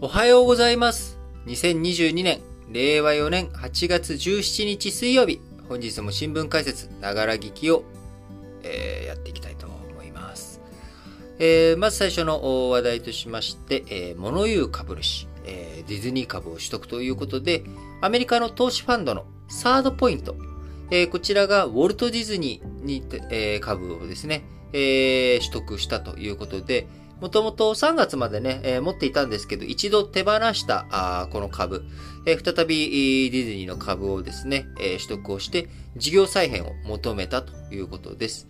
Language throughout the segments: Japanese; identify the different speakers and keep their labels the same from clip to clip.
Speaker 1: おはようございます。2022年、令和4年8月17日水曜日、本日も新聞解説、ながら聞きを、えーやっていきたいと思います。えーまず最初の話題としまして、えー物言う株主、えーディズニー株を取得ということで、アメリカの投資ファンドのサードポイント、えーこちらがウォルト・ディズニーに、えー株をですね、えー取得したということで、もともと3月までね、えー持っていたんですけど、一度手放したあこの株、えー再びディズニーの株をですね、えー取得をして、事業再編を求めたということです。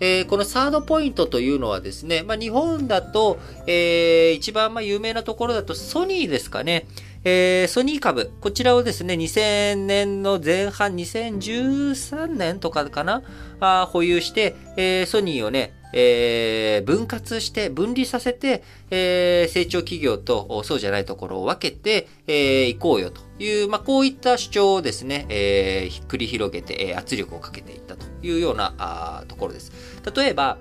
Speaker 1: えーこのサードポイントというのはですね、まあ、日本だと、えー一番まあ有名なところだとソニーですかね。えーソニー株、こちらをですね、2000年の前半、2013年とかかな、あ保有して、えーソニーをね、えー分割して、分離させて、えー成長企業とそうじゃないところを分けて、えー行こうよという、まあ、こういった主張をですね、えー繰り広げて、え圧力をかけていったというようなあーところです。例えば、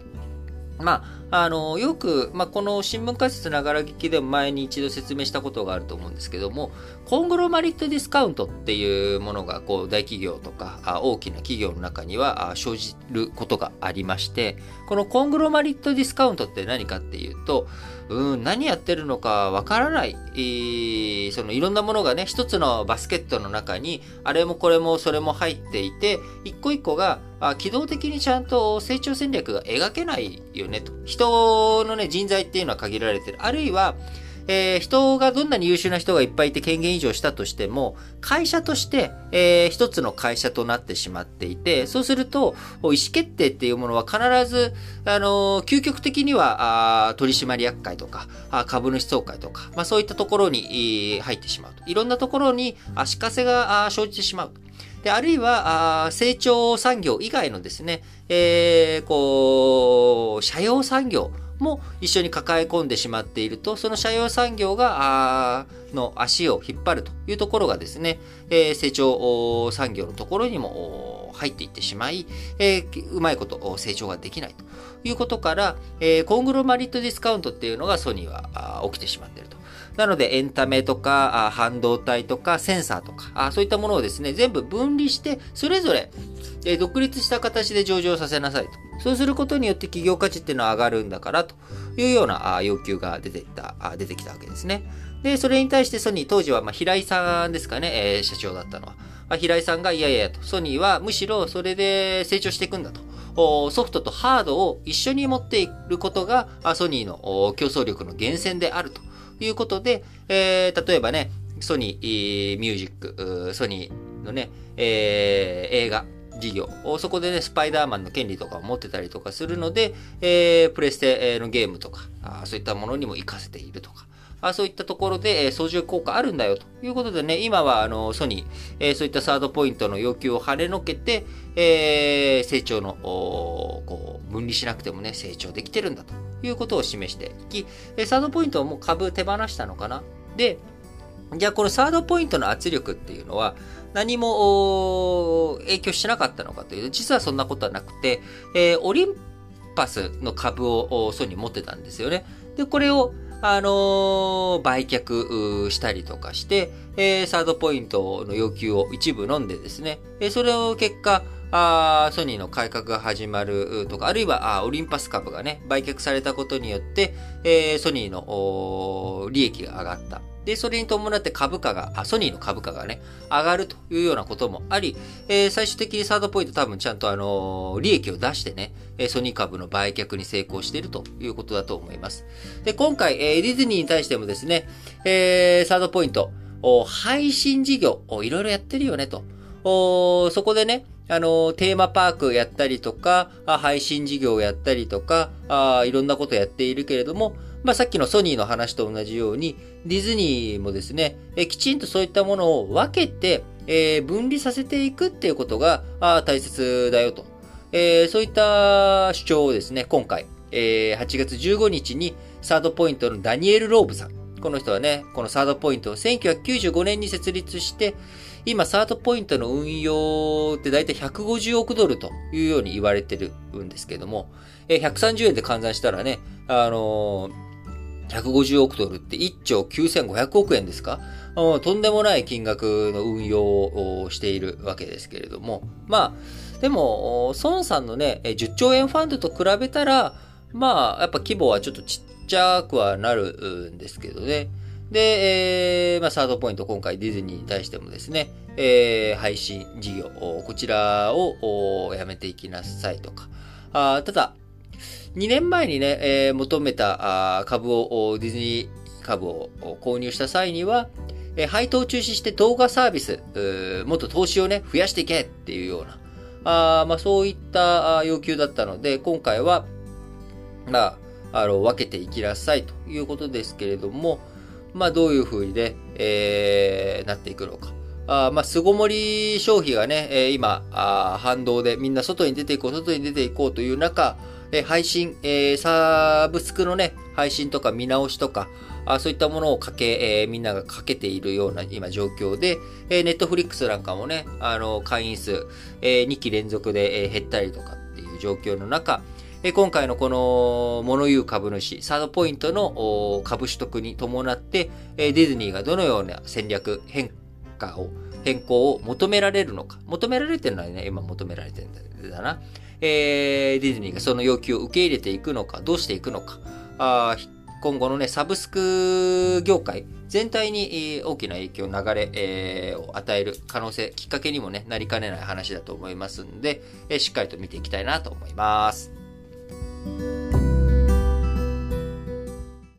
Speaker 1: まあ、あの、よく、まあ、この新聞解説ながら聞きでも前に一度説明したことがあると思うんですけども、コングロマリットディスカウントっていうものが、こう、大企業とか、あ大きな企業の中には生じることがありまして、このコングロマリットディスカウントって何かっていうと、うん、何やってるのかわからない、えーそのいろんなものがね、一つのバスケットの中に、あれもこれもそれも入っていて、一個一個が、あ機動的にちゃんと成長戦略が描けないよねと。人のね、人材っていうのは限られてる。あるいは、えー人がどんなに優秀な人がいっぱいいて権限移譲したとしても、会社として、えー一つの会社となってしまっていて、そうすると、意思決定っていうものは必ず、あのー究極的には、あ取締役会とか、あ株主総会とか、まあそういったところにえー入ってしまうと。いろんなところに足かせが生じてしまう。で、あるいは、あ成長産業以外のですね、えーこう、社用産業も一緒に抱え込んでしまっていると、その社用産業が、あの足を引っ張るというところがですね、え成長産業のところにも入っていってしまい、えうまいこと成長ができないということから、えコングロマリットディスカウントっていうのがソニーは起きてしまっていると。なので、エンタメとか、半導体とか、センサーとか、そういったものをですね、全部分離して、それぞれ、え独立した形で上場させなさいと。そうすることによって企業価値っていうのは上がるんだから、というような要求が出てきた、出てきたわけですね。で、それに対してソニー、当時はまあ平井さんですかね、えー社長だったのは。あ平井さんが、いやいやと、ソニーはむしろそれで成長していくんだと。ソフトとハードを一緒に持っていることが、ソニーの競争力の源泉であるということで、えー例えばね、ソニーミュージック、ソニーのね、えー映画、事業、そこでね、スパイダーマンの権利とかを持ってたりとかするので、えープレステのゲームとか、そういったものにも活かせているとか、あそういったところで、えー相乗効果あるんだよということでね、今はあのソニー、えそういったサードポイントの要求を跳ねのけて、えー成長のこう分離しなくてもね、成長できてるんだということを示していき、えサードポイントはもう株手放したのかなで、じゃあこのサードポイントの圧力っていうのは何も影響しなかったのかというと、実はそんなことはなくて、えーオリンパスの株をソニー持ってたんですよね。で、これをあの売却したりとかして、えサードポイントの要求を一部飲んでですね、えそれを結果、あソニーの改革が始まるとか、あるいはあオリンパス株がね、売却されたことによって、えソニーの利益が上がった。で、それに伴って株価が、あ、ソニーの株価がね、上がるというようなこともあり、えー最終的にサードポイント多分ちゃんとあのー利益を出してね、ソニー株の売却に成功しているということだと思います。で、今回、えーディズニーに対してもですね、えーサードポイント、配信事業、おいろいろやってるよねと。そこでね、あの、テーマパークやったりとか、配信事業をやったりとか、いろんなことやっているけれども、まあ、さっきのソニーの話と同じように、ディズニーもですね、えきちんとそういったものを分けて、えー分離させていくっていうことがあ大切だよと。えーそういった主張をですね、今回、えー8月15日にサードポイントのダニエル・ローブさん。この人はね、このサードポイントを1995年に設立して、今、サードポイントの運用って大体150億ドルというように言われてるんですけども、えー130円で換算したらね、あのー150億ドルって1兆9500億円ですか？とんでもない金額の運用をしているわけですけれども、まあ、でも、孫さんのね、10兆円ファンドと比べたら、まあ、やっぱ規模はちょっとちっちゃくはなるんですけどね。で、えー、まあ、サードポイント、今回ディズニーに対してもですね、えー、配信事業、こちらをやめていきなさいとか。あただ、2年前にね、えー、求めた株を、ディズニー株を購入した際には、えー、配当中止して動画サービス、もっと投資をね、増やしていけっていうような、あまあ、そういった要求だったので、今回は、まあ、あの、分けていきなさいということですけれども、まあ、どういう風にね、えー、なっていくのか。あまあ、巣ごもり消費がね、えー、今、反動でみんな外に出ていこう、外に出ていこうという中、えー、配信、えー、サブスクのね、配信とか見直しとか、あそういったものをかけ、えー、みんながかけているような今状況で、ネットフリックスなんかもね、あの、会員数、えー、2期連続で、えー、減ったりとかっていう状況の中、えー、今回のこの、物言う株主、サードポイントの株取得に伴って、えー、ディズニーがどのような戦略、変化を、変更を求められるのか。求められてるのはね、今求められてるんだな。えー、ディズニーがその要求を受け入れていくのか、どうしていくのか。あ今後のね、サブスク業界全体に大きな影響、流れ、えー、を与える可能性、きっかけにもね、なりかねない話だと思いますんで、えー、しっかりと見ていきたいなと思います。